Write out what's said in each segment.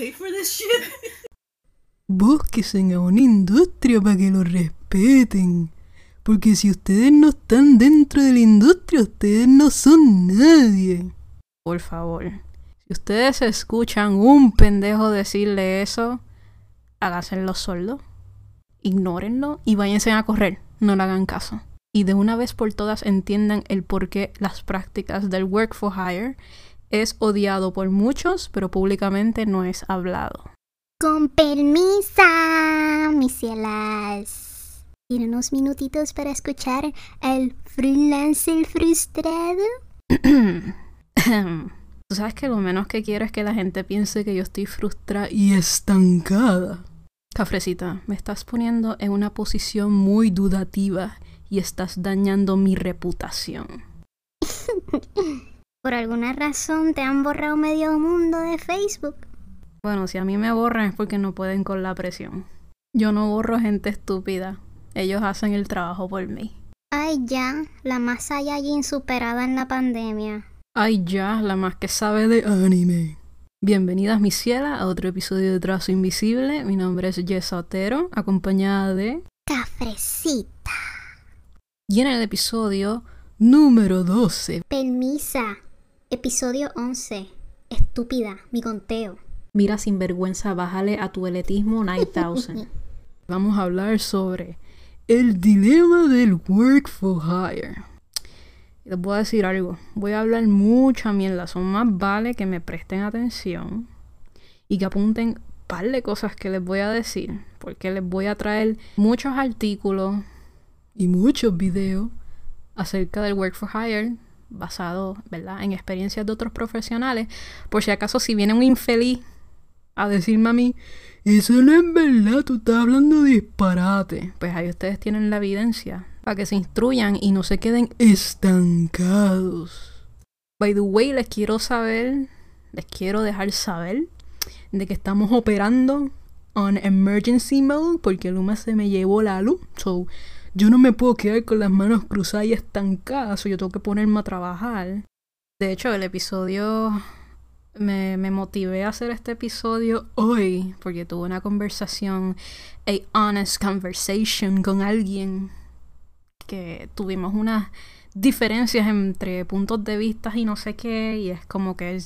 paid for this shit? A una industria para que lo respeten. Porque si ustedes no están dentro de la industria, ustedes no son nadie. Por favor, si ustedes escuchan un pendejo decirle eso, háganse los sordos, ignórenlo y váyanse a correr, no le hagan caso. Y de una vez por todas entiendan el por qué las prácticas del work for hire es odiado por muchos, pero públicamente no es hablado. Con permisa, mis cielas. ¿Tienen unos minutitos para escuchar al freelancer frustrado? Tú sabes que lo menos que quiero es que la gente piense que yo estoy frustrada Y estancada. Cafrecita, me estás poniendo en una posición muy dudativa y estás dañando mi reputación. Por alguna razón te han borrado medio mundo de Facebook. Bueno, si a mí me borran es porque no pueden con la presión. Yo no borro gente estúpida. Ellos hacen el trabajo por mí. Ay, ya, la más allá y insuperada en la pandemia. Ay, ya, la más que sabe de anime. Bienvenidas, mi ciela, a otro episodio de Trazo Invisible. Mi nombre es Jess Otero, acompañada de... Cafrecita. Y en el episodio número 12. Permisa. Episodio 11. Estúpida, mi conteo. Mira, sinvergüenza, bájale a tu eletismo 9000. Vamos a hablar sobre el dilema del work for hire. Les voy a decir algo. Voy a hablar mucha mierda. Son más vale que me presten atención y que apunten un par de cosas que les voy a decir. Porque les voy a traer muchos artículos y muchos videos acerca del work for hire basado, ¿verdad?, en experiencias de otros profesionales, por si acaso si viene un infeliz a decirme a mí, eso no es verdad, tú estás hablando disparate. Pues ahí ustedes tienen la evidencia para que se instruyan y no se queden estancados. By the way, les quiero saber, les quiero dejar saber de que estamos operando on emergency mode porque Luma se me llevó la luz. So, yo no me puedo quedar con las manos cruzadas y estancadas, o yo tengo que ponerme a trabajar. De hecho, el episodio me, me, motivé a hacer este episodio hoy porque tuve una conversación, a honest conversation con alguien que tuvimos unas diferencias entre puntos de vista y no sé qué, y es como que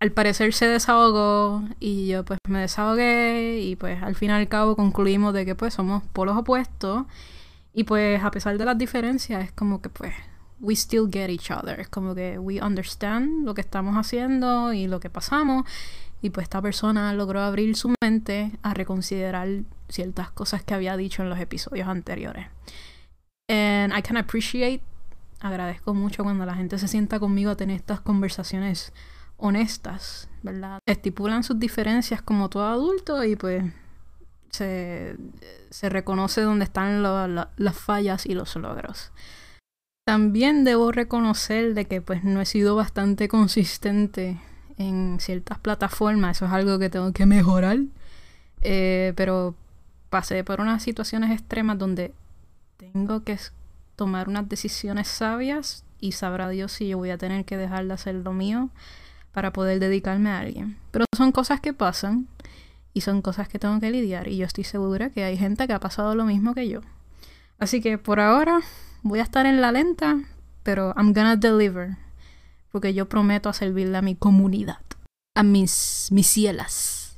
al parecer se desahogó y yo pues me desahogué y pues al fin y al cabo concluimos de que pues somos polos opuestos y pues a pesar de las diferencias es como que pues we still get each other. Es como que we understand lo que estamos haciendo y lo que pasamos. Y pues esta persona logró abrir su mente a reconsiderar ciertas cosas que había dicho en los episodios anteriores. And I can appreciate, agradezco mucho cuando la gente se sienta conmigo a tener estas conversaciones honestas, ¿verdad? Estipulan sus diferencias como todo adulto y pues se, se reconoce dónde están las fallas y los logros. También debo reconocer de que pues no he sido bastante consistente en ciertas plataformas, eso es algo que tengo que mejorar, eh, pero pasé por unas situaciones extremas donde tengo que tomar unas decisiones sabias y sabrá Dios si yo voy a tener que dejar de hacer lo mío para poder dedicarme a alguien. Pero son cosas que pasan y son cosas que tengo que lidiar y yo estoy segura que hay gente que ha pasado lo mismo que yo. Así que por ahora voy a estar en la lenta, pero I'm gonna deliver. Porque yo prometo a servirle a mi comunidad, a mis, mis cielas.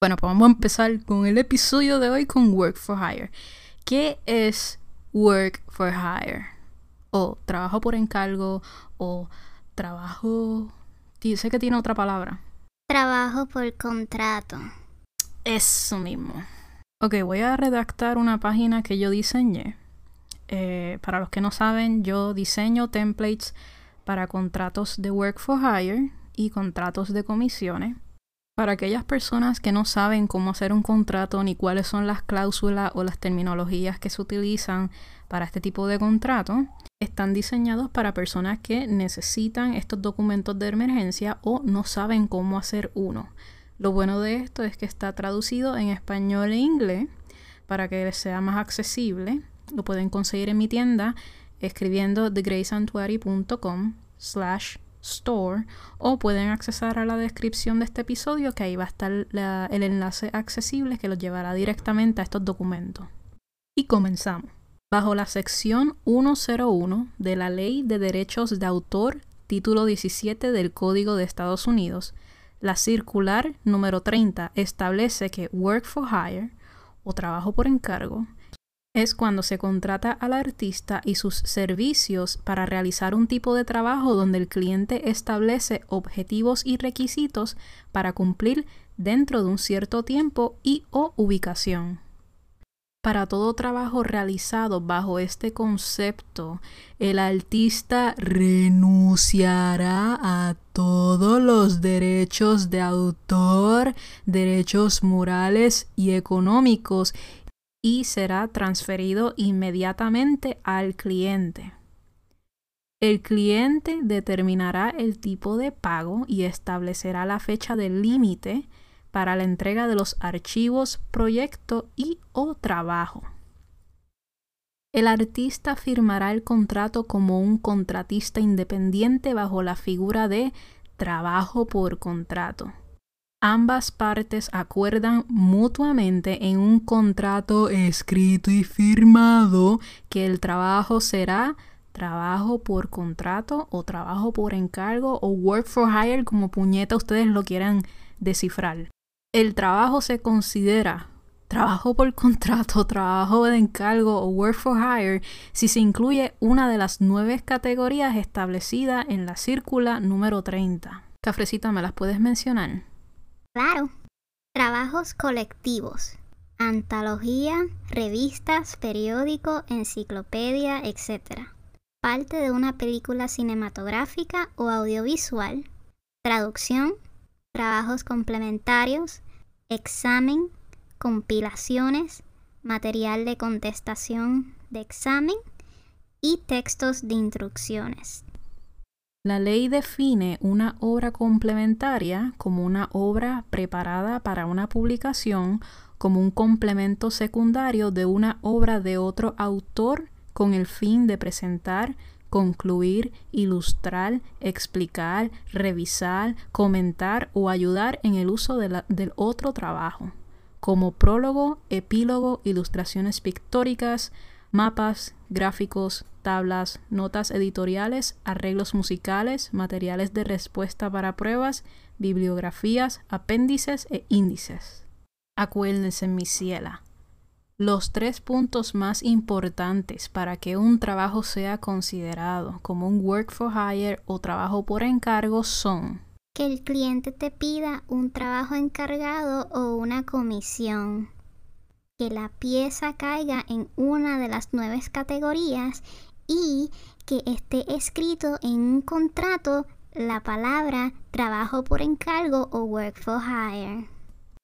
Bueno, pues vamos a empezar con el episodio de hoy con Work for Hire. ¿Qué es Work for Hire? O trabajo por encargo, o trabajo... Sé que tiene otra palabra. Trabajo por contrato. Eso mismo. Ok, voy a redactar una página que yo diseñé. Eh, para los que no saben, yo diseño templates para contratos de work for hire y contratos de comisiones. Para aquellas personas que no saben cómo hacer un contrato ni cuáles son las cláusulas o las terminologías que se utilizan para este tipo de contrato, están diseñados para personas que necesitan estos documentos de emergencia o no saben cómo hacer uno. Lo bueno de esto es que está traducido en español e inglés para que sea más accesible. Lo pueden conseguir en mi tienda escribiendo thegracesantuary.com slash Store o pueden accesar a la descripción de este episodio que ahí va a estar el enlace accesible que los llevará directamente a estos documentos. Y comenzamos. Bajo la sección 101 de la Ley de Derechos de Autor, título 17 del Código de Estados Unidos, la circular número 30 establece que work for hire o trabajo por encargo es cuando se contrata al artista y sus servicios para realizar un tipo de trabajo donde el cliente establece objetivos y requisitos para cumplir dentro de un cierto tiempo y o ubicación. Para todo trabajo realizado bajo este concepto, el artista renunciará a todos los derechos de autor, derechos morales y económicos y será transferido inmediatamente al cliente. El cliente determinará el tipo de pago y establecerá la fecha del límite para la entrega de los archivos, proyecto y o trabajo. El artista firmará el contrato como un contratista independiente bajo la figura de trabajo por contrato. Ambas partes acuerdan mutuamente en un contrato escrito y firmado que el trabajo será trabajo por contrato o trabajo por encargo o work for hire como puñeta ustedes lo quieran descifrar el trabajo se considera trabajo por contrato, trabajo de encargo o work for hire si se incluye una de las nueve categorías establecidas en la círcula número 30. Cafrecita, ¿me las puedes mencionar? Claro. Trabajos colectivos. Antología, revistas, periódico, enciclopedia, etc. Parte de una película cinematográfica o audiovisual. Traducción, trabajos complementarios, examen, compilaciones, material de contestación de examen y textos de instrucciones. La ley define una obra complementaria como una obra preparada para una publicación como un complemento secundario de una obra de otro autor con el fin de presentar concluir, ilustrar, explicar, revisar, comentar o ayudar en el uso del otro trabajo, como prólogo, epílogo, ilustraciones pictóricas, mapas, gráficos, tablas, notas editoriales, arreglos musicales, materiales de respuesta para pruebas, bibliografías, apéndices e índices. Acuérdense, mi ciela, los tres puntos más importantes para que un trabajo sea considerado como un work for hire o trabajo por encargo son que el cliente te pida un trabajo encargado o una comisión, que la pieza caiga en una de las nueve categorías y que esté escrito en un contrato la palabra trabajo por encargo o work for hire.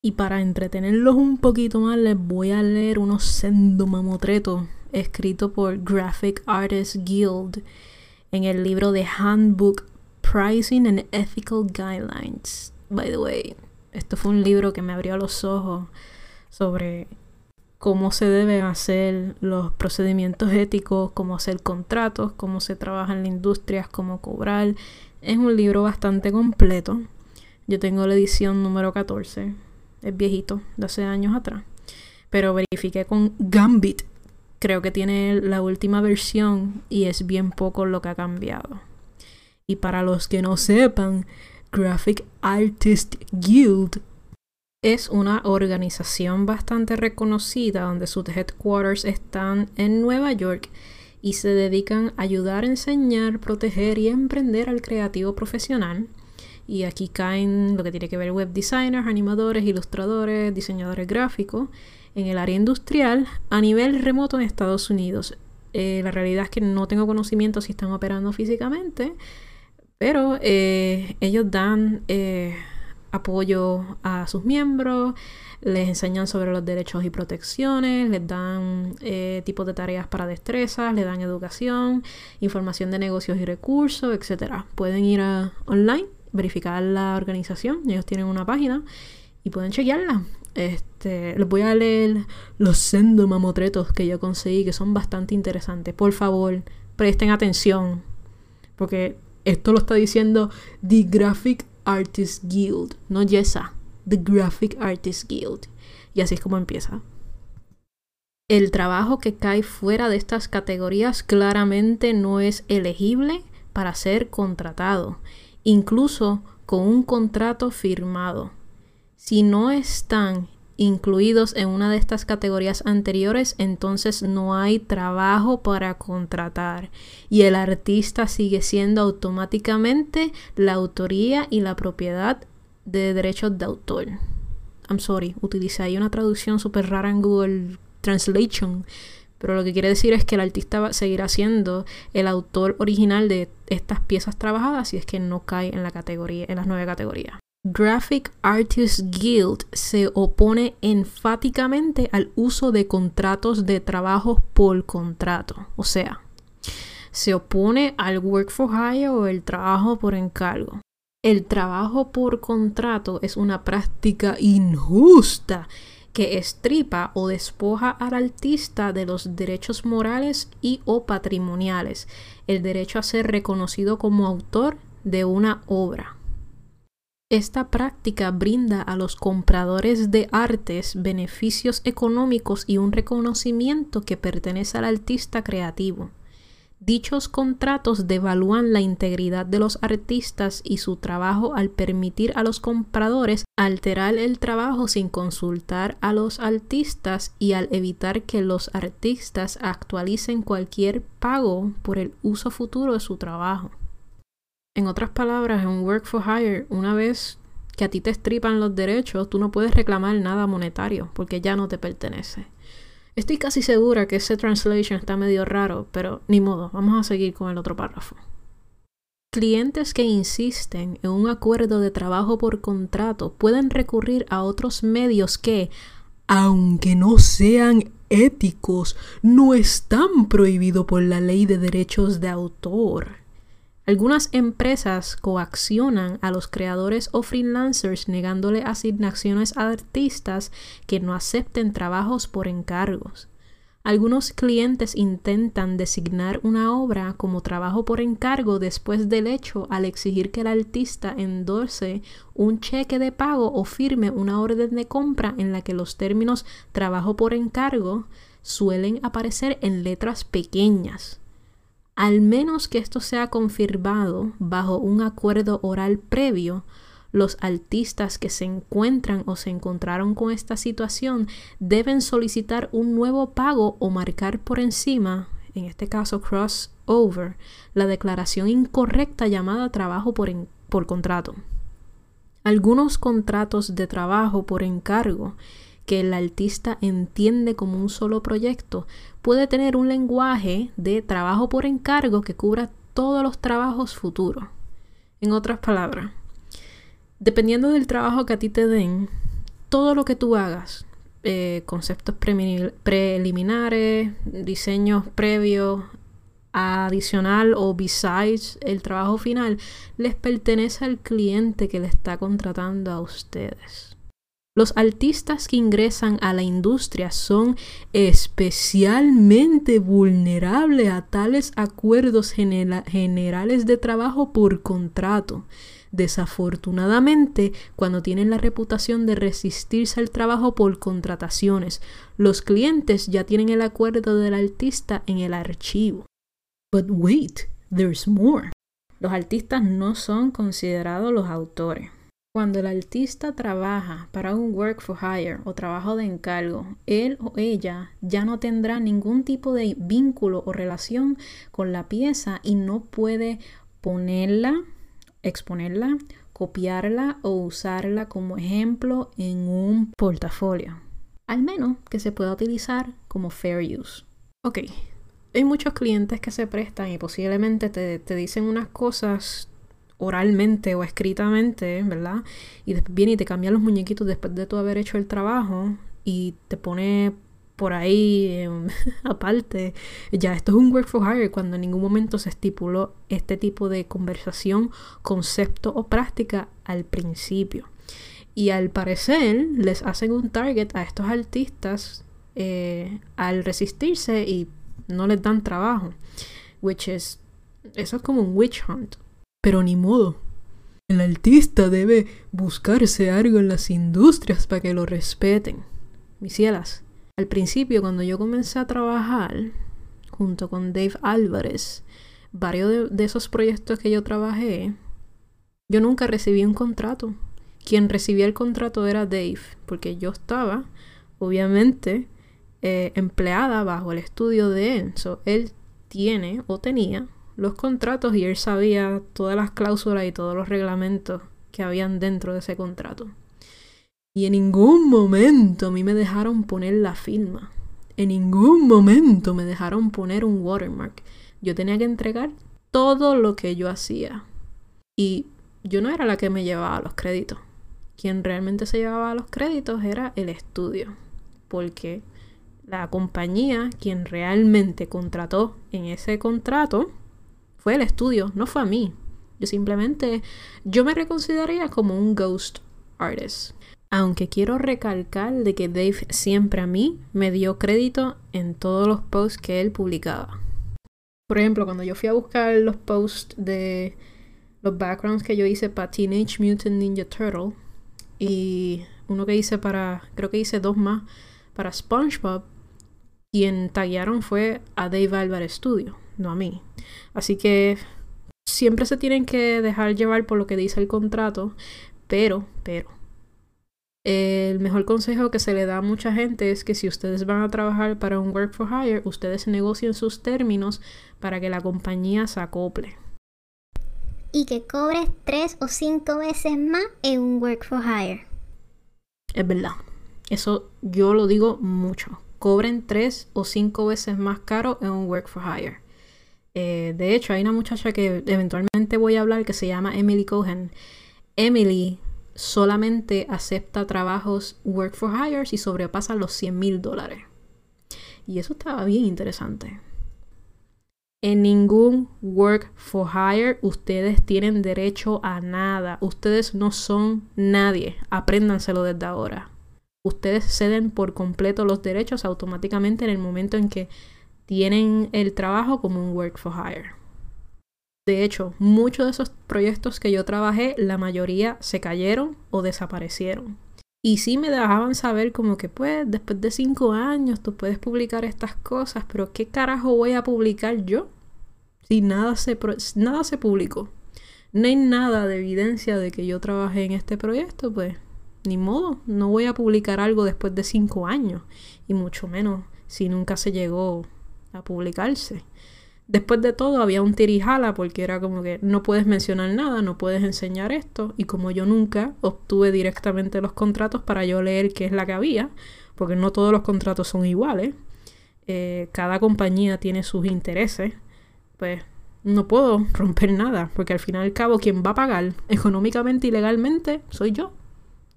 Y para entretenerlos un poquito más, les voy a leer unos sendo mamotretos escritos por Graphic Artists Guild en el libro de Handbook Pricing and Ethical Guidelines. By the way, esto fue un libro que me abrió los ojos sobre cómo se deben hacer los procedimientos éticos, cómo hacer contratos, cómo se trabaja en la industria, cómo cobrar. Es un libro bastante completo. Yo tengo la edición número 14 es viejito, de hace años atrás. Pero verifiqué con Gambit. Creo que tiene la última versión y es bien poco lo que ha cambiado. Y para los que no sepan, Graphic Artist Guild es una organización bastante reconocida donde sus headquarters están en Nueva York y se dedican a ayudar, enseñar, proteger y emprender al creativo profesional y aquí caen lo que tiene que ver web designers, animadores, ilustradores, diseñadores gráficos en el área industrial a nivel remoto en Estados Unidos. Eh, la realidad es que no tengo conocimiento si están operando físicamente, pero eh, ellos dan eh, apoyo a sus miembros, les enseñan sobre los derechos y protecciones, les dan tipos de tareas para destrezas, les dan educación, información de negocios y recursos, etc. Pueden ir a online verificar la organización. Ellos tienen una página y pueden chequearla. Este, les voy a leer los sendo mamotretos que yo conseguí, que son bastante interesantes. Por favor, presten atención, porque Esto lo está diciendo The Graphic Artists Guild, no Yesa, The Graphic Artists Guild. Y así es como empieza. El trabajo que cae fuera de estas categorías claramente no es elegible para ser contratado, incluso con un contrato firmado. Si no están incluidos en una de estas categorías anteriores, entonces no hay trabajo para contratar y el artista sigue siendo automáticamente la autoría y la propiedad de derechos de autor. I'm sorry, utilicé ahí una traducción súper rara en Google Translation, pero lo que quiere decir es que el artista seguirá siendo el autor original de estas piezas trabajadas si es que no cae en la categoría, en las nueve categorías. Graphic Artists Guild se opone enfáticamente al uso de contratos de trabajo por contrato, o sea, se opone al work for hire o el trabajo por encargo. El trabajo por contrato es una práctica injusta que estripa o despoja al artista de los derechos morales y o patrimoniales, el derecho a ser reconocido como autor de una obra. Esta práctica brinda a los compradores de artes beneficios económicos y un reconocimiento que pertenece al artista creativo. Dichos contratos devalúan la integridad de los artistas y su trabajo al permitir a los compradores alterar el trabajo sin consultar a los artistas y al evitar que los artistas actualicen cualquier pago por el uso futuro de su trabajo. En otras palabras, en work for hire, una vez que a ti te estripan los derechos, tú no puedes reclamar nada monetario porque ya no te pertenece. Estoy casi segura que ese translation está medio raro, pero ni modo, vamos a seguir con el otro párrafo. Clientes que insisten en un acuerdo de trabajo por contrato pueden recurrir a otros medios que, aunque no sean éticos, no están prohibidos por la ley de derechos de autor. Algunas empresas coaccionan a los creadores o freelancers negándole asignaciones a artistas que no acepten trabajos por encargos. Algunos clientes intentan designar una obra como trabajo por encargo después del hecho al exigir que el artista endorse un cheque de pago o firme una orden de compra en la que los términos trabajo por encargo suelen aparecer en letras pequeñas al menos que esto sea confirmado bajo un acuerdo oral previo, los artistas que se encuentran o se encontraron con esta situación deben solicitar un nuevo pago o marcar por encima, en este caso crossover, la declaración incorrecta llamada trabajo por, por contrato. Algunos contratos de trabajo por encargo que el artista entiende como un solo proyecto, puede tener un lenguaje de trabajo por encargo que cubra todos los trabajos futuros. En otras palabras, dependiendo del trabajo que a ti te den, todo lo que tú hagas, eh, conceptos preliminares, diseños previos, adicional o besides el trabajo final, les pertenece al cliente que le está contratando a ustedes. Los artistas que ingresan a la industria son especialmente vulnerables a tales acuerdos generales de trabajo por contrato. Desafortunadamente, cuando tienen la reputación de resistirse al trabajo por contrataciones, los clientes ya tienen el acuerdo del artista en el archivo. But wait, there's more. Los artistas no son considerados los autores. Cuando el artista trabaja para un work for hire o trabajo de encargo, él o ella ya no tendrá ningún tipo de vínculo o relación con la pieza y no puede ponerla, exponerla, copiarla o usarla como ejemplo en un portafolio. Al menos que se pueda utilizar como fair use. Ok, hay muchos clientes que se prestan y posiblemente te, te dicen unas cosas oralmente o escritamente, ¿verdad? Y después viene y te cambia los muñequitos después de tú haber hecho el trabajo y te pone por ahí em, aparte, ya esto es un work for hire cuando en ningún momento se estipuló este tipo de conversación, concepto o práctica al principio. Y al parecer les hacen un target a estos artistas eh, al resistirse y no les dan trabajo. Which is, eso es como un witch hunt Pero ni modo. El artista debe buscarse algo en las industrias para que lo respeten. Mis cielas, al principio cuando yo comencé a trabajar junto con Dave Álvarez, varios de, esos proyectos que yo trabajé, yo nunca recibí un contrato. Quien recibía el contrato era Dave, porque yo estaba, obviamente, eh, empleada bajo el estudio de él. So, él tiene o tenía los contratos y él sabía todas las cláusulas y todos los reglamentos que habían dentro de ese contrato. Y en ningún momento a mí me dejaron poner la firma. En ningún momento me dejaron poner un watermark. Yo tenía que entregar todo lo que yo hacía. Y yo no era la que me llevaba los créditos. Quien realmente se llevaba los créditos era el estudio. Porque la compañía quien realmente contrató en ese contrato fue el estudio, no fue a mí. Yo simplemente, yo me reconsideraría como un ghost artist. Aunque quiero recalcar de que Dave siempre a mí me dio crédito en todos los posts que él publicaba. Por ejemplo, cuando yo fui a buscar los posts de los backgrounds que yo hice para Teenage Mutant Ninja Turtle y uno que hice para, creo que hice dos más para SpongeBob, quien taguearon fue a Dave Álvarez Studio, no a mí. Así que siempre se tienen que dejar llevar por lo que dice el contrato, pero, pero, el mejor consejo que se le da a mucha gente es que si ustedes van a trabajar para un work for hire, ustedes negocien sus términos para que la compañía se acople. Y que cobres tres o cinco veces más en un work for hire. Es verdad. Eso yo lo digo mucho cobren tres o cinco veces más caro en un work for hire. Eh, de hecho, hay una muchacha que eventualmente voy a hablar que se llama Emily Cohen. Emily solamente acepta trabajos work for hire y sobrepasa los 100 mil dólares. Y eso estaba bien interesante. En ningún work for hire ustedes tienen derecho a nada. Ustedes no son nadie. Apréndanselo desde ahora ustedes ceden por completo los derechos automáticamente en el momento en que tienen el trabajo como un work for hire. De hecho, muchos de esos proyectos que yo trabajé, la mayoría se cayeron o desaparecieron. Y sí me dejaban saber como que pues después de cinco años tú puedes publicar estas cosas, pero ¿qué carajo voy a publicar yo? Si nada se, nada se publicó. No hay nada de evidencia de que yo trabajé en este proyecto, pues ni modo, no voy a publicar algo después de cinco años, y mucho menos si nunca se llegó a publicarse. Después de todo había un tirijala porque era como que no puedes mencionar nada, no puedes enseñar esto, y como yo nunca obtuve directamente los contratos para yo leer qué es la que había, porque no todos los contratos son iguales, eh, cada compañía tiene sus intereses, pues no puedo romper nada, porque al final y al cabo quien va a pagar económicamente y legalmente soy yo.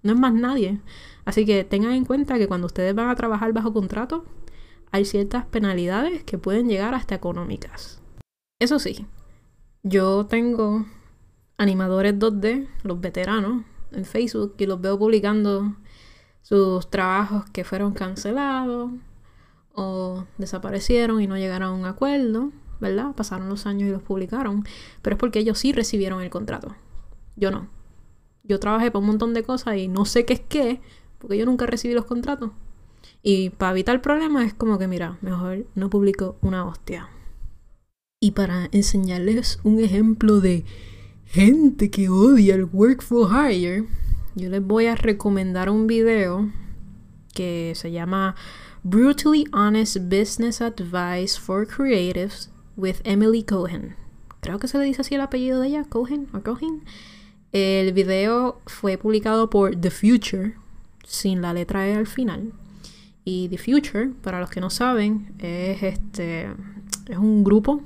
No es más nadie. Así que tengan en cuenta que cuando ustedes van a trabajar bajo contrato, hay ciertas penalidades que pueden llegar hasta económicas. Eso sí, yo tengo animadores 2D, los veteranos, en Facebook y los veo publicando sus trabajos que fueron cancelados o desaparecieron y no llegaron a un acuerdo, ¿verdad? Pasaron los años y los publicaron, pero es porque ellos sí recibieron el contrato. Yo no. Yo trabajé para un montón de cosas y no sé qué es qué, porque yo nunca recibí los contratos. Y para evitar problemas es como que, mira, mejor no publico una hostia. Y para enseñarles un ejemplo de gente que odia el work for hire, yo les voy a recomendar un video que se llama Brutally Honest Business Advice for Creatives with Emily Cohen. Creo que se le dice así el apellido de ella, Cohen o Cohen. El video fue publicado por The Future, sin la letra E al final. Y The Future, para los que no saben, es este es un grupo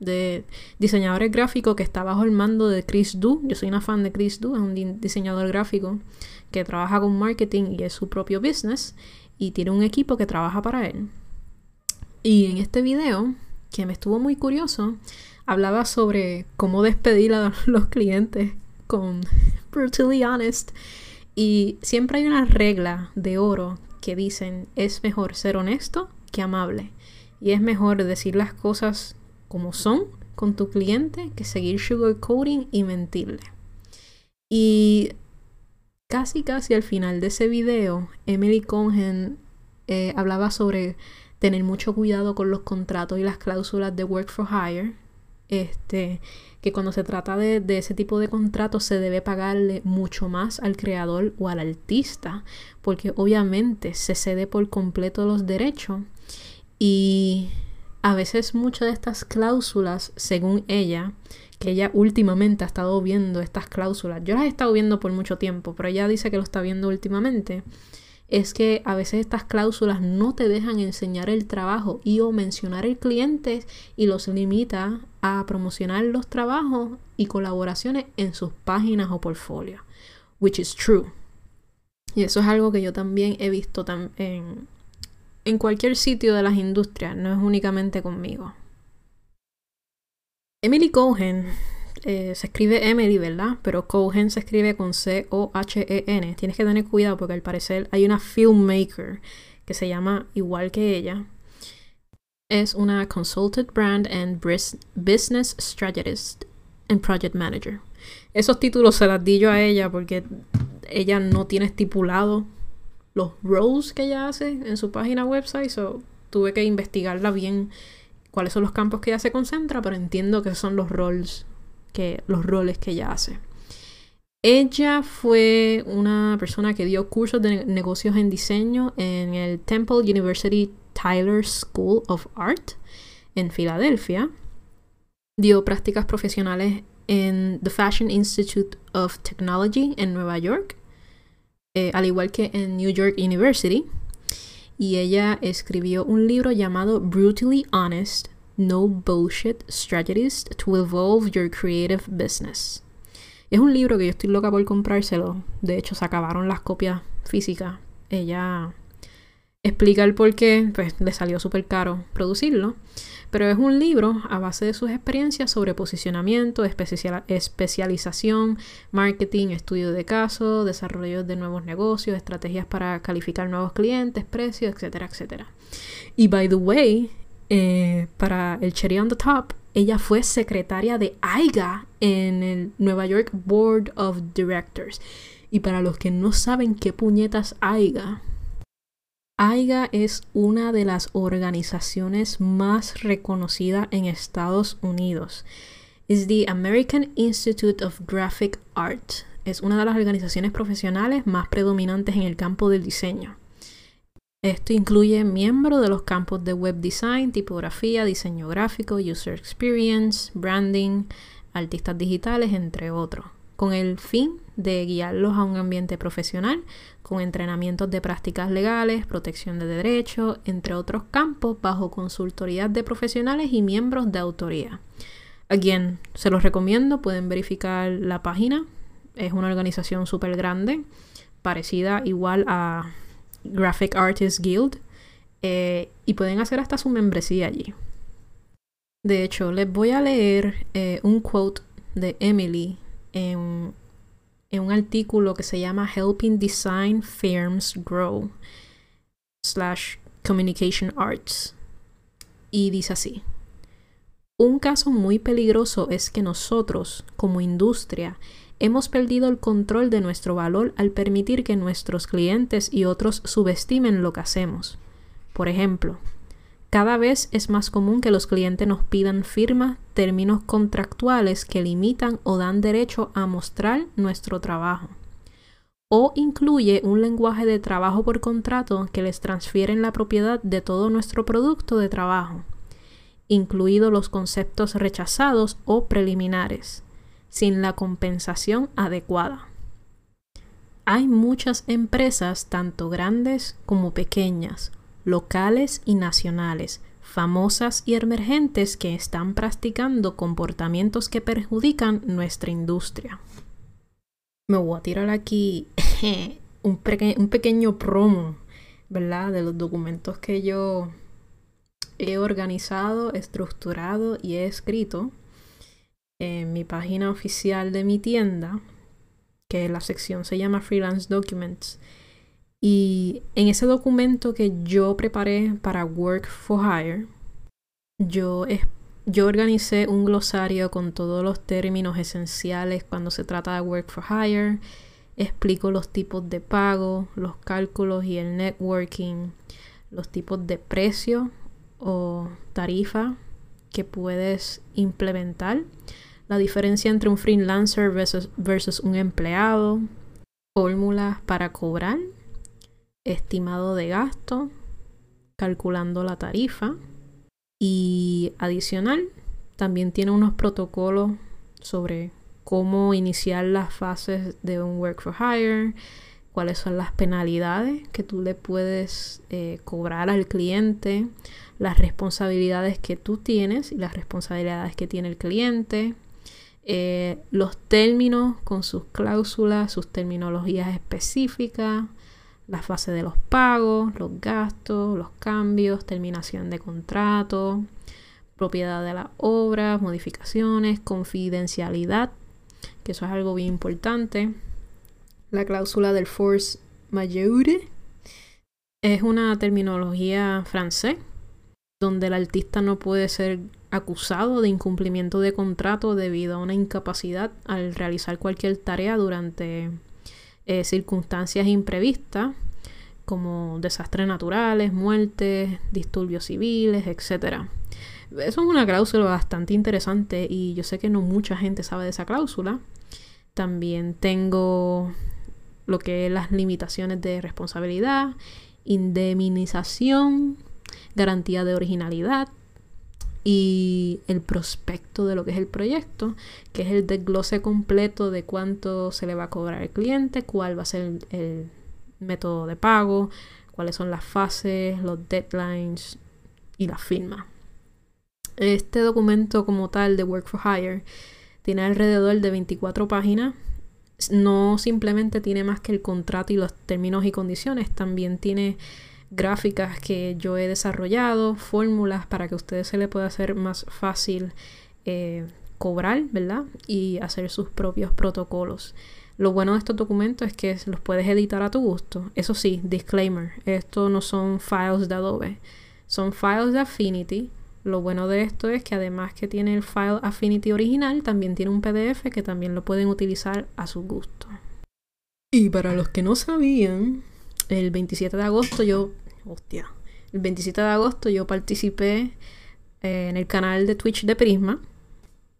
de diseñadores gráficos que está bajo el mando de Chris Du. Yo soy una fan de Chris Du, es un diseñador gráfico que trabaja con marketing y es su propio business y tiene un equipo que trabaja para él. Y en este video, que me estuvo muy curioso, hablaba sobre cómo despedir a los clientes con Brutally Honest. Y siempre hay una regla de oro que dicen es mejor ser honesto que amable. Y es mejor decir las cosas como son con tu cliente que seguir sugarcoating y mentirle. Y casi casi al final de ese video, Emily Cohen eh, hablaba sobre tener mucho cuidado con los contratos y las cláusulas de work for hire. Este, que cuando se trata de, ese tipo de contratos se debe pagarle mucho más al creador o al artista, porque obviamente se cede por completo los derechos y a veces muchas de estas cláusulas, según ella, que ella últimamente ha estado viendo estas cláusulas, yo las he estado viendo por mucho tiempo, pero ella dice que lo está viendo últimamente, es que a veces estas cláusulas no te dejan enseñar el trabajo y o mencionar el cliente y los limita a promocionar los trabajos y colaboraciones en sus páginas o portfolios, which is true. Y eso es algo que yo también he visto en, en cualquier sitio de las industrias, no es únicamente conmigo. Emily Cohen, eh, se escribe Emily, ¿verdad? Pero Cohen se escribe con C-O-H-E-N. Tienes que tener cuidado porque al parecer hay una filmmaker que se llama igual que ella. Es una Consulted Brand and Business Strategist and Project Manager. Esos títulos se los di yo a ella porque ella no tiene estipulado los roles que ella hace en su página website, so tuve que investigarla bien cuáles son los campos que ella se concentra, pero entiendo que son los roles que los roles que ella hace. Ella fue una persona que dio cursos de negocios en diseño en el Temple University Tyler School of Art en Filadelfia. Dio prácticas profesionales en The Fashion Institute of Technology en Nueva York eh, al igual que en New York University. Y ella escribió un libro llamado Brutally Honest, No Bullshit Strategies to Evolve Your Creative Business. Es un libro que yo estoy loca por comprárselo. De hecho, se acabaron las copias físicas. Ella explica el por qué, pues le salió súper caro producirlo pero es un libro a base de sus experiencias sobre posicionamiento, especialización, marketing, estudio de caso, desarrollo de nuevos negocios, estrategias para calificar nuevos clientes, precios, etcétera, etcétera. Y by the way, eh, para el cherry on the top, ella fue secretaria de AIGA en el Nueva York Board of Directors. Y para los que no saben qué puñetas AIGA, AIGA es una de las organizaciones más reconocidas en Estados Unidos. Es the American Institute of Graphic Art. Es una de las organizaciones profesionales más predominantes en el campo del diseño. Esto incluye miembros de los campos de web design, tipografía, diseño gráfico, user experience, branding, artistas digitales, entre otros con el fin de guiarlos a un ambiente profesional, con entrenamientos de prácticas legales, protección de derechos, entre otros campos, bajo consultoría de profesionales y miembros de autoría. A quien se los recomiendo, pueden verificar la página. Es una organización súper grande, parecida igual a Graphic Artists Guild, eh, y pueden hacer hasta su membresía allí. De hecho, les voy a leer eh, un quote de Emily en, un artículo que se llama Helping Design Firms Grow slash Communication Arts. Y dice así. Un caso muy peligroso es que nosotros, como industria, hemos perdido el control de nuestro valor al permitir que nuestros clientes y otros subestimen lo que hacemos. Por ejemplo, cada vez es más común que los clientes nos pidan firmas, términos contractuales que limitan o dan derecho a mostrar nuestro trabajo. O incluye un lenguaje de trabajo por contrato que les transfiere la propiedad de todo nuestro producto de trabajo, incluidos los conceptos rechazados o preliminares, sin la compensación adecuada. Hay muchas empresas, tanto grandes como pequeñas, locales y nacionales, famosas y emergentes que están practicando comportamientos que perjudican nuestra industria. Me voy a tirar aquí un, pequeño promo, ¿verdad? De los documentos que yo he organizado, estructurado y he escrito en mi página oficial de mi tienda, que la sección se llama Freelance Documents. Y en ese documento que yo preparé para Work for Hire, yo yo organicé un glosario con todos los términos esenciales cuando se trata de work for hire. Explico los tipos de pago, los cálculos y el networking, los tipos de precio o tarifa que puedes implementar, la diferencia entre un freelancer versus, versus un empleado, fórmulas para cobrar, estimado de gasto, calculando la tarifa. Y adicional también tiene unos protocolos sobre cómo iniciar las fases de un work for hire, cuáles son las penalidades que tú le puedes eh, cobrar al cliente, las responsabilidades que tú tienes y las responsabilidades que tiene el cliente, eh, los términos con sus cláusulas, sus terminologías específicas, la fase de los pagos, los gastos, los cambios, terminación de contrato, propiedad de la obra, modificaciones, confidencialidad, que eso es algo bien importante. La cláusula del force majeure es una terminología francés donde el artista no puede ser acusado de incumplimiento de contrato debido a una incapacidad al realizar cualquier tarea durante eh, circunstancias imprevistas como desastres naturales, muertes, disturbios civiles, etc. Eso es una cláusula bastante interesante y yo sé que no mucha gente sabe de esa cláusula. También tengo lo que es las limitaciones de responsabilidad, indemnización, garantía de originalidad y el prospecto de lo que es el proyecto, que es el desglose completo de cuánto se le va a cobrar al cliente, cuál va a ser el, método de pago, cuáles son las fases, los deadlines y la firma. Este documento como tal de Work for Hire tiene alrededor de 24 páginas. No simplemente tiene más que el contrato y los términos y condiciones, también tiene gráficas que yo he desarrollado, fórmulas para que a ustedes se les pueda hacer más fácil eh, cobrar, ¿verdad? Y hacer sus propios protocolos. Lo bueno de estos documentos es que los puedes editar a tu gusto. Eso sí, disclaimer, esto no son files de Adobe, son files de Affinity. Lo bueno de esto es que además que tiene el file Affinity original, también tiene un PDF que también lo pueden utilizar a su gusto. Y para los que no sabían, el 27 de agosto yo hostia. El 27 de agosto yo participé eh, en el canal de Twitch de Prisma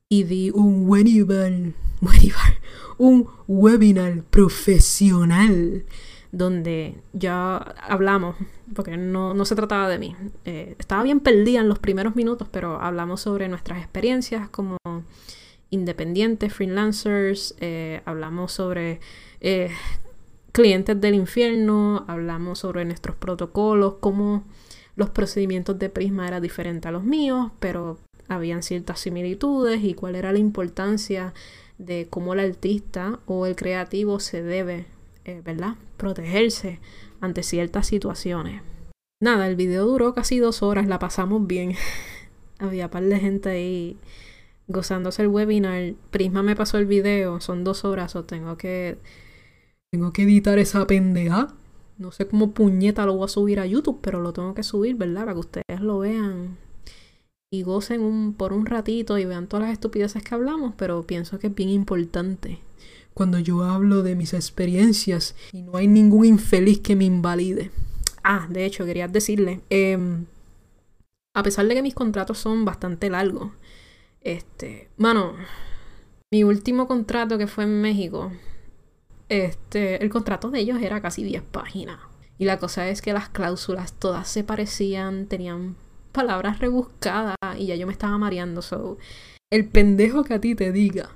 y di un webinar, un webinar profesional donde ya hablamos, porque no, se trataba de mí. Eh, estaba bien perdida en los primeros minutos, pero hablamos sobre nuestras experiencias como independientes, freelancers, eh, hablamos sobre clientes del infierno, hablamos sobre nuestros protocolos, cómo los procedimientos de Prisma eran diferentes a los míos, pero habían ciertas similitudes y cuál era la importancia de cómo el artista o el creativo se debe, eh, ¿verdad?, protegerse ante ciertas situaciones. Nada, el video duró casi dos horas, la pasamos bien. Había par de gente ahí gozándose el webinar. Prisma me pasó el video, son dos horas o tengo que tengo que editar esa pendeja. No sé cómo puñeta lo voy a subir a YouTube, pero lo tengo que subir, ¿verdad? Para que ustedes lo vean y gocen un, por un ratito y vean todas las estupideces que hablamos, pero pienso que es bien importante. Cuando yo hablo de mis experiencias y no hay ningún infeliz que me invalide. Ah, de hecho, quería decirle, em, a pesar de que mis contratos son bastante largos, este, mano, mi último contrato que fue en México este, el contrato de ellos era casi 10 páginas. Y la cosa es que las cláusulas todas se parecían, tenían palabras rebuscadas y ya yo me estaba mareando. So, el pendejo que a ti te diga,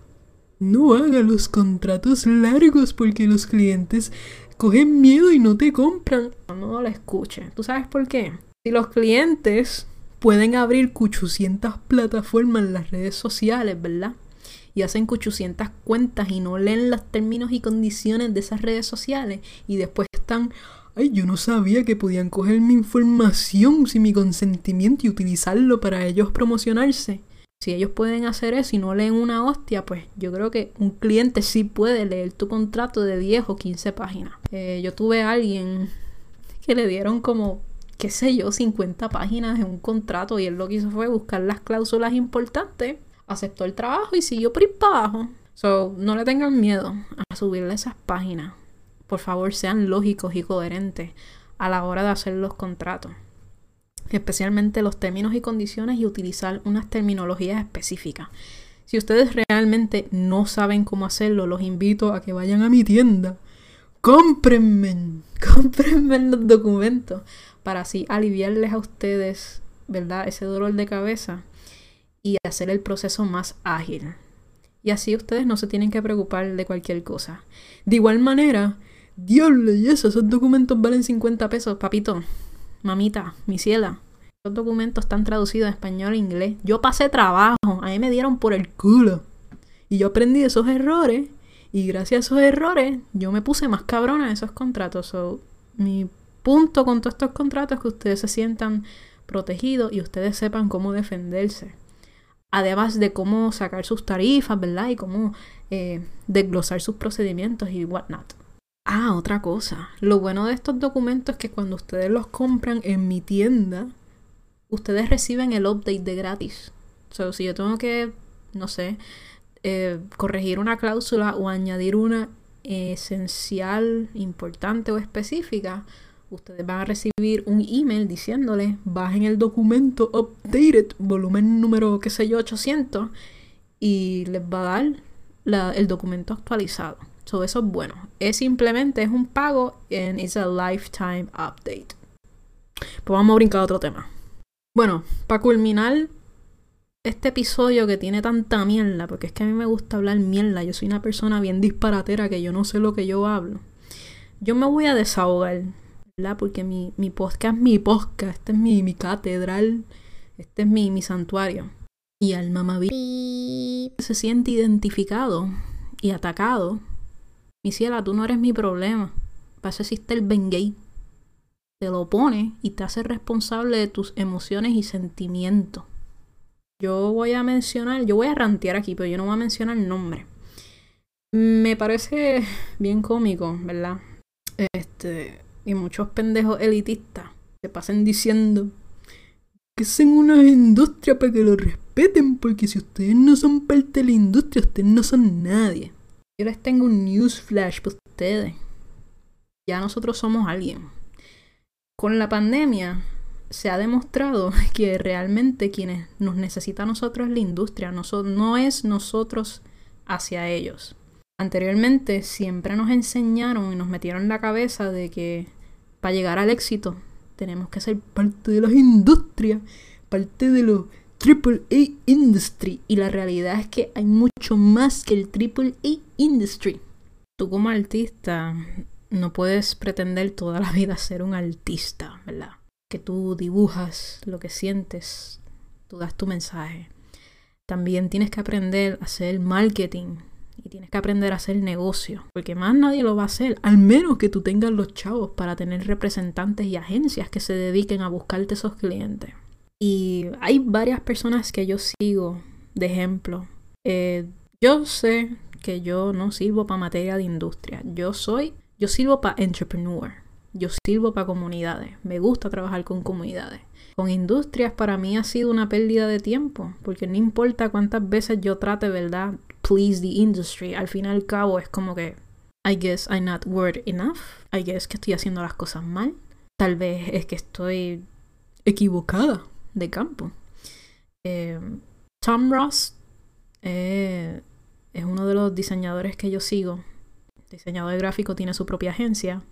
no haga los contratos largos porque los clientes cogen miedo y no te compran. No, lo escuche. ¿Tú sabes por qué? Si los clientes pueden abrir 800 plataformas en las redes sociales, ¿verdad? Y hacen 800 cuentas y no leen los términos y condiciones de esas redes sociales y después están, ay, yo no sabía que podían coger mi información sin mi consentimiento y utilizarlo para ellos promocionarse. Si ellos pueden hacer eso y no leen una hostia, pues yo creo que un cliente sí puede leer tu contrato de 10 o 15 páginas. Eh, yo tuve a alguien que le dieron como qué sé yo, 50 páginas en un contrato y él lo que hizo fue buscar las cláusulas importantes, aceptó el trabajo y siguió por ir para abajo. So, no le tengan miedo a subirle esas páginas. Por favor, sean lógicos y coherentes a la hora de hacer los contratos. Especialmente los términos y condiciones y utilizar unas terminologías específicas. Si ustedes realmente no saben cómo hacerlo, los invito a que vayan a mi tienda. Cómprenme, cómprenme los documentos para así aliviarles a ustedes, ¿verdad? Ese dolor de cabeza y hacer el proceso más ágil. Y así ustedes no se tienen que preocupar de cualquier cosa. De igual manera, diablo, y eso, esos documentos valen 50 pesos, papito, mamita, mi ciela. Esos documentos están traducidos en español e inglés. Yo pasé trabajo, a mí me dieron por el culo. Y yo aprendí esos errores. Y gracias a esos errores, yo me puse más cabrona en esos contratos. So, mi punto con todos estos contratos es que ustedes se sientan protegidos y ustedes sepan cómo defenderse. Además de cómo sacar sus tarifas, ¿verdad? Y cómo eh, desglosar sus procedimientos y whatnot. Ah, otra cosa. Lo bueno de estos documentos es que cuando ustedes los compran en mi tienda, ustedes reciben el update de gratis. So, si yo tengo que, no sé, eh, corregir una cláusula o añadir una esencial, importante o específica, ustedes van a recibir un email diciéndole bajen el documento updated, volumen número, qué sé yo, 800, y les va a dar el documento actualizado. So, eso es bueno. Es simplemente es un pago and it's a lifetime update. Pues vamos a brincar a otro tema. Bueno, para culminar este episodio que tiene tanta mierda, porque es que a mí me gusta hablar mierda, yo soy una persona bien disparatera que yo no sé lo que yo hablo. Yo me voy a desahogar porque mi, mi podcast es mi podcast, este es mi, mi catedral, este es mi, mi santuario. Y al mamaví se siente identificado y atacado. Mi ciela, tú no eres mi problema. Para eso existe el Bengay. Te lo pone y te hace responsable de tus emociones y sentimientos. Yo voy a mencionar, yo voy a rantear aquí, pero yo no voy a mencionar el nombre. Me parece bien cómico, ¿verdad? Este, y muchos pendejos elitistas se pasen diciendo que son una industria para que lo respeten, porque si ustedes no son parte de la industria, ustedes no son nadie. Yo les tengo un newsflash para ustedes. Ya nosotros somos alguien. Con la pandemia se ha demostrado que realmente quienes nos necesita a nosotros es la industria, no, es nosotros hacia ellos. Anteriormente siempre nos enseñaron y nos metieron la cabeza de que para llegar al éxito tenemos que ser parte de las industrias, parte de los Triple A Industry. Y la realidad es que hay mucho más que el Triple A Industry. Tú como artista no puedes pretender toda la vida ser un artista, ¿verdad? Que tú dibujas lo que sientes, tú das tu mensaje. También tienes que aprender a hacer marketing, y tienes que aprender a hacer negocio, porque más nadie lo va a hacer, al menos que tú tengas los chavos para tener representantes y agencias que se dediquen a buscarte esos clientes. Y hay varias personas que yo sigo, de ejemplo. Eh, yo sé que yo no sirvo para materia de industria, yo soy, yo sirvo para entrepreneur, yo sirvo para comunidades, me gusta trabajar con comunidades. Con industrias para mí ha sido una pérdida de tiempo, porque no importa cuántas veces yo trate, ¿verdad? please the industry. Al fin y al cabo es como que I guess I'm not word enough. I guess que estoy haciendo las cosas mal. Tal vez es que estoy equivocada de campo. Eh, Tom Ross eh, es uno de los diseñadores que yo sigo. Diseñador gráfico, tiene su propia agencia.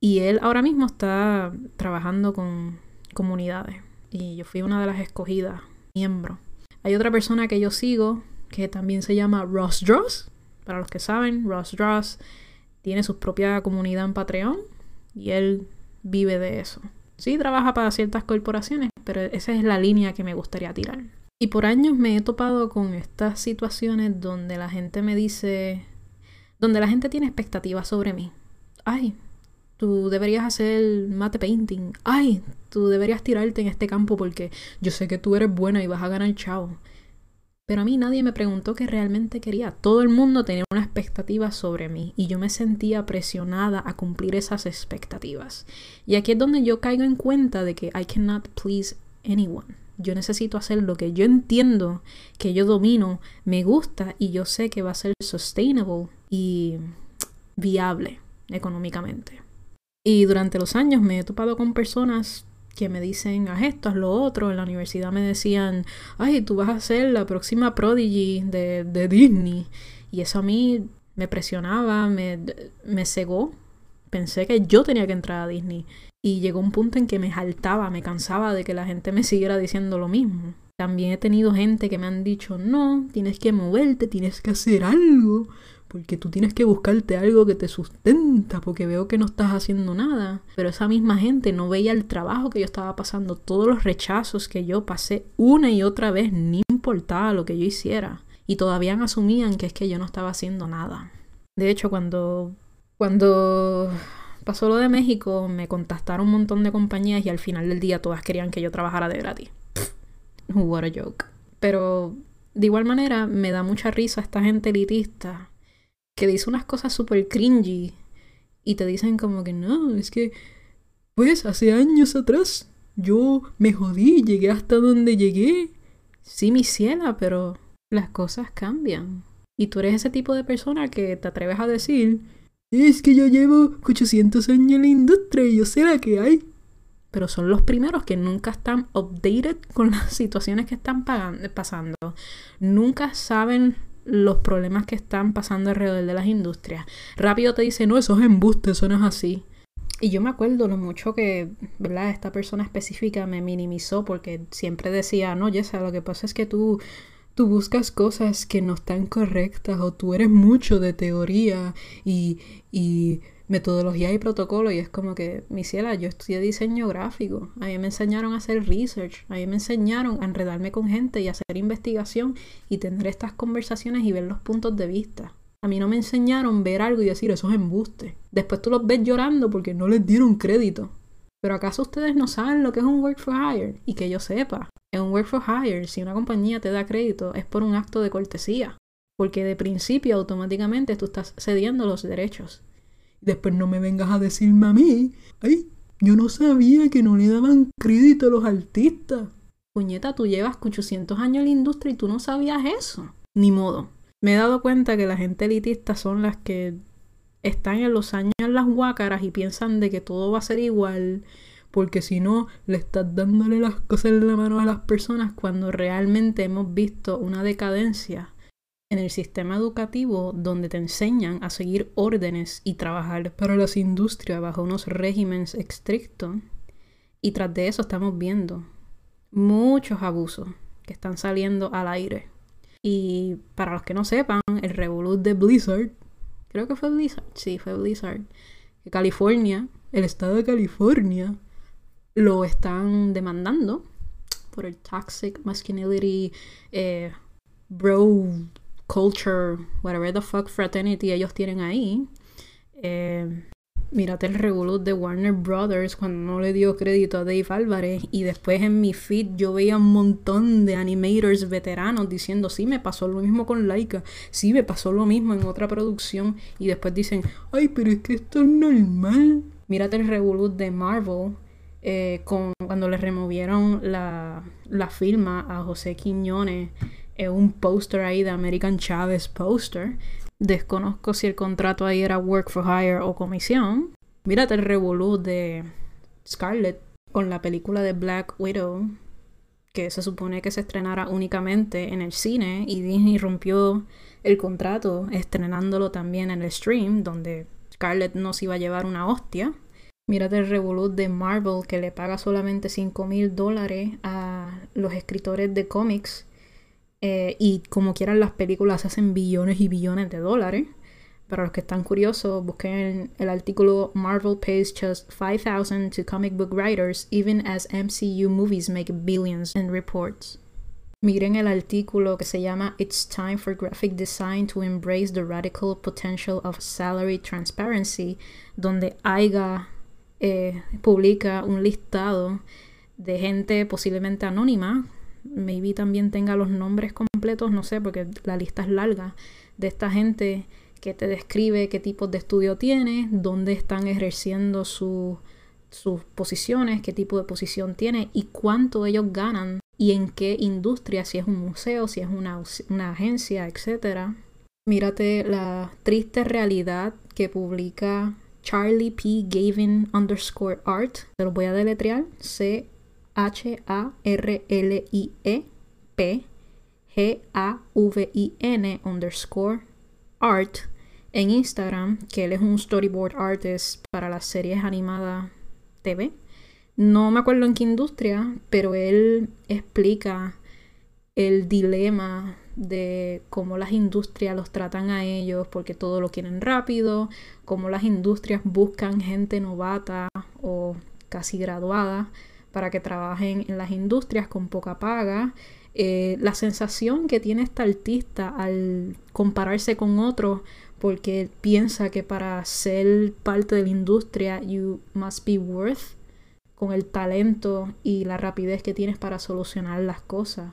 Y él ahora mismo está trabajando con comunidades. Y yo fui una de las escogidas, miembro. Hay otra persona que yo sigo que también se llama Ross Dross. Para los que saben, Ross Dross tiene su propia comunidad en Patreon y él vive de eso. Sí, trabaja para ciertas corporaciones, pero esa es la línea que me gustaría tirar. Y por años me he topado con estas situaciones donde la gente me dice, donde la gente tiene expectativas sobre mí. Ay, tú deberías hacer mate painting. Ay, tú deberías tirarte en este campo porque yo sé que tú eres buena y vas a ganar chavo Pero a mí nadie me preguntó qué realmente quería. Todo el mundo tenía una expectativa sobre mí y yo me sentía presionada a cumplir esas expectativas. Y aquí es donde yo caigo en cuenta de que I cannot please anyone. Yo necesito hacer lo que yo entiendo, que yo domino, me gusta y yo sé que va a ser sustainable y viable económicamente. Y durante los años me he topado con personas que me dicen, haz esto, haz lo otro. En la universidad me decían, ay, tú vas a ser la próxima prodigy de, de Disney. Y eso a mí me presionaba, me, me cegó. Pensé que yo tenía que entrar a Disney. Y llegó un punto en que me saltaba, me cansaba de que la gente me siguiera diciendo lo mismo. También he tenido gente que me han dicho, no, tienes que moverte, tienes que hacer algo. Porque tú tienes que buscarte algo que te sustenta, porque veo que no estás haciendo nada. Pero esa misma gente no veía el trabajo que yo estaba pasando, todos los rechazos que yo pasé una y otra vez, ni importaba lo que yo hiciera. Y todavía asumían que es que yo no estaba haciendo nada. De hecho, cuando, cuando pasó lo de México, me contactaron un montón de compañías y al final del día todas querían que yo trabajara de gratis. What a joke. Pero de igual manera, me da mucha risa esta gente elitista que dice unas cosas súper cringy y te dicen como que no, es que, pues hace años atrás yo me jodí, llegué hasta donde llegué. Sí, mi ciela, pero las cosas cambian. Y tú eres ese tipo de persona que te atreves a decir, es que yo llevo 800 años en la industria y yo sé la que hay. Pero son los primeros que nunca están updated con las situaciones que están pasando. Nunca saben los problemas que están pasando alrededor de las industrias. Rápido te dice, no, eso es embuste, eso no es así. Y yo me acuerdo lo mucho que, ¿verdad? Esta persona específica me minimizó porque siempre decía, no, Jessa, lo que pasa es que tú, tú buscas cosas que no están correctas o tú eres mucho de teoría y, y metodología y protocolo y es como que, mi ciela, yo estudié diseño gráfico, a mí me enseñaron a hacer research, a mí me enseñaron a enredarme con gente y hacer investigación y tener estas conversaciones y ver los puntos de vista. A mí no me enseñaron ver algo y decir eso es embuste. Después tú los ves llorando porque no les dieron crédito. Pero ¿acaso ustedes no saben lo que es un work for hire? Y que yo sepa, en un work for hire, si una compañía te da crédito, es por un acto de cortesía. Porque de principio automáticamente tú estás cediendo los derechos. Después no me vengas a decirme a mí, ay, yo no sabía que no le daban crédito a los artistas. Puñeta, tú llevas 800 años en la industria y tú no sabías eso. Ni modo. Me he dado cuenta que la gente elitista son las que están en los años en las huácaras y piensan de que todo va a ser igual, porque si no, le estás dándole las cosas en la mano a las personas cuando realmente hemos visto una decadencia en el sistema educativo donde te enseñan a seguir órdenes y trabajar para las industrias bajo unos regímenes estrictos. Y tras de eso estamos viendo muchos abusos que están saliendo al aire. Y para los que no sepan, el revolut de Blizzard, creo que fue Blizzard, sí, fue Blizzard, que California, el estado de California, lo están demandando por el toxic masculinity eh, bro culture, whatever the fuck fraternity ellos tienen ahí. Eh, mírate el revolut de Warner Brothers cuando no le dio crédito a Dave Álvarez y después en mi feed yo veía un montón de animators veteranos diciendo sí me pasó lo mismo con Laika, sí me pasó lo mismo en otra producción y después dicen ay pero es que esto es normal. Mírate el revolut de Marvel eh, con, cuando le removieron la, la firma a José Quiñones un póster ahí de American Chavez Poster. Desconozco si el contrato ahí era work for hire o comisión. Mírate el revolú de Scarlett con la película de Black Widow, que se supone que se estrenara únicamente en el cine y Disney rompió el contrato estrenándolo también en el stream, donde Scarlett no se iba a llevar una hostia. Mírate el revolut de Marvel que le paga solamente 5 mil dólares a los escritores de cómics eh, y como quieran, las películas hacen billones y billones de dólares. Para los que están curiosos, busquen el artículo Marvel pays just 5,000 to comic book writers, even as MCU movies make billions in reports. Miren el artículo que se llama It's Time for Graphic Design to Embrace the Radical Potential of Salary Transparency, donde AIGA eh, publica un listado de gente posiblemente anónima maybe también tenga los nombres completos, no sé, porque la lista es larga, de esta gente que te describe qué tipos de estudio tiene, dónde están ejerciendo sus posiciones, qué tipo de posición tiene y cuánto ellos ganan y en qué industria, si es un museo, si es una, una agencia, etc. Mírate la triste realidad que publica Charlie P. Gavin underscore art. Te lo voy a deletrear. C H-A-R-L-I-E P G-A-V-I-N underscore art en Instagram, que él es un storyboard artist para las series animadas TV. No me acuerdo en qué industria, pero él explica el dilema de cómo las industrias los tratan a ellos porque todo lo quieren rápido, cómo las industrias buscan gente novata o casi graduada para que trabajen en las industrias con poca paga. Eh, la sensación que tiene esta artista al compararse con otros porque piensa que para ser parte de la industria you must be worth con el talento y la rapidez que tienes para solucionar las cosas.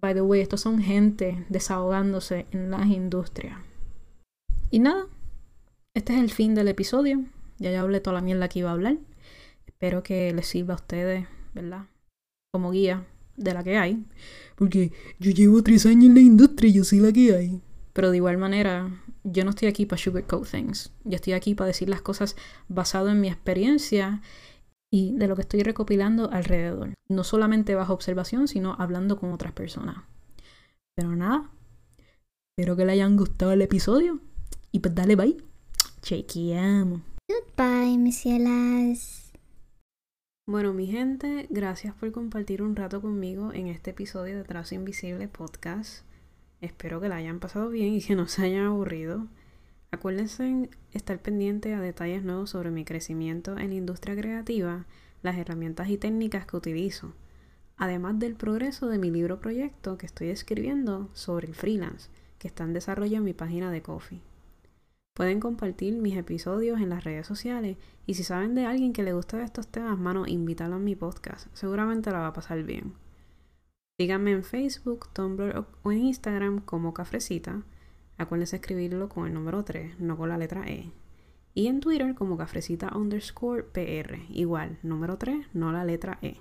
By the way, estos son gente desahogándose en las industrias. Y nada, este es el fin del episodio. Ya ya hablé toda la mierda que iba a hablar. Espero que les sirva a ustedes, ¿verdad? Como guía de la que hay. Porque yo llevo tres años en la industria y yo soy la que hay. Pero de igual manera, yo no estoy aquí para sugarcoat things. Yo estoy aquí para decir las cosas basado en mi experiencia y de lo que estoy recopilando alrededor. No solamente bajo observación, sino hablando con otras personas. Pero nada, espero que le hayan gustado el episodio. Y pues dale bye. Chequeamos. Goodbye, mis cielas. Bueno, mi gente, gracias por compartir un rato conmigo en este episodio de Trazo Invisible Podcast. Espero que la hayan pasado bien y que no se hayan aburrido. Acuérdense estar pendiente a detalles nuevos sobre mi crecimiento en la industria creativa, las herramientas y técnicas que utilizo, además del progreso de mi libro proyecto que estoy escribiendo sobre el freelance, que está en desarrollo en mi página de Coffee. Pueden compartir mis episodios en las redes sociales y si saben de alguien que le gusta estos temas, mano, invítalo a mi podcast. Seguramente la va a pasar bien. Síganme en Facebook, Tumblr o en Instagram como Cafrecita Acuérdense escribirlo con el número 3, no con la letra E. Y en Twitter como cafrecita underscore PR, igual, número 3, no la letra E.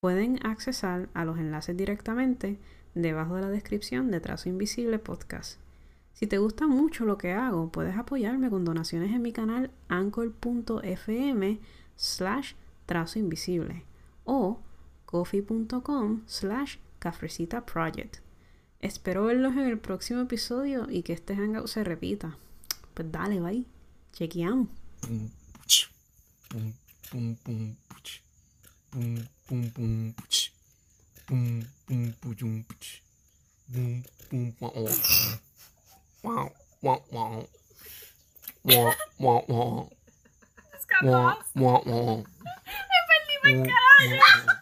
Pueden accesar a los enlaces directamente debajo de la descripción de Trazo Invisible Podcast. Si te gusta mucho lo que hago, puedes apoyarme con donaciones en mi canal anchor.fm slash trazo invisible o coffee.com slash cafrecita project. Espero verlos en el próximo episodio y que este hangout se repita. Pues dale, bye. Chequeamos. wah, wah, wah. Wah, wah, wah. Scappa. Wah, wah, wah. E poi lì, ma caralho.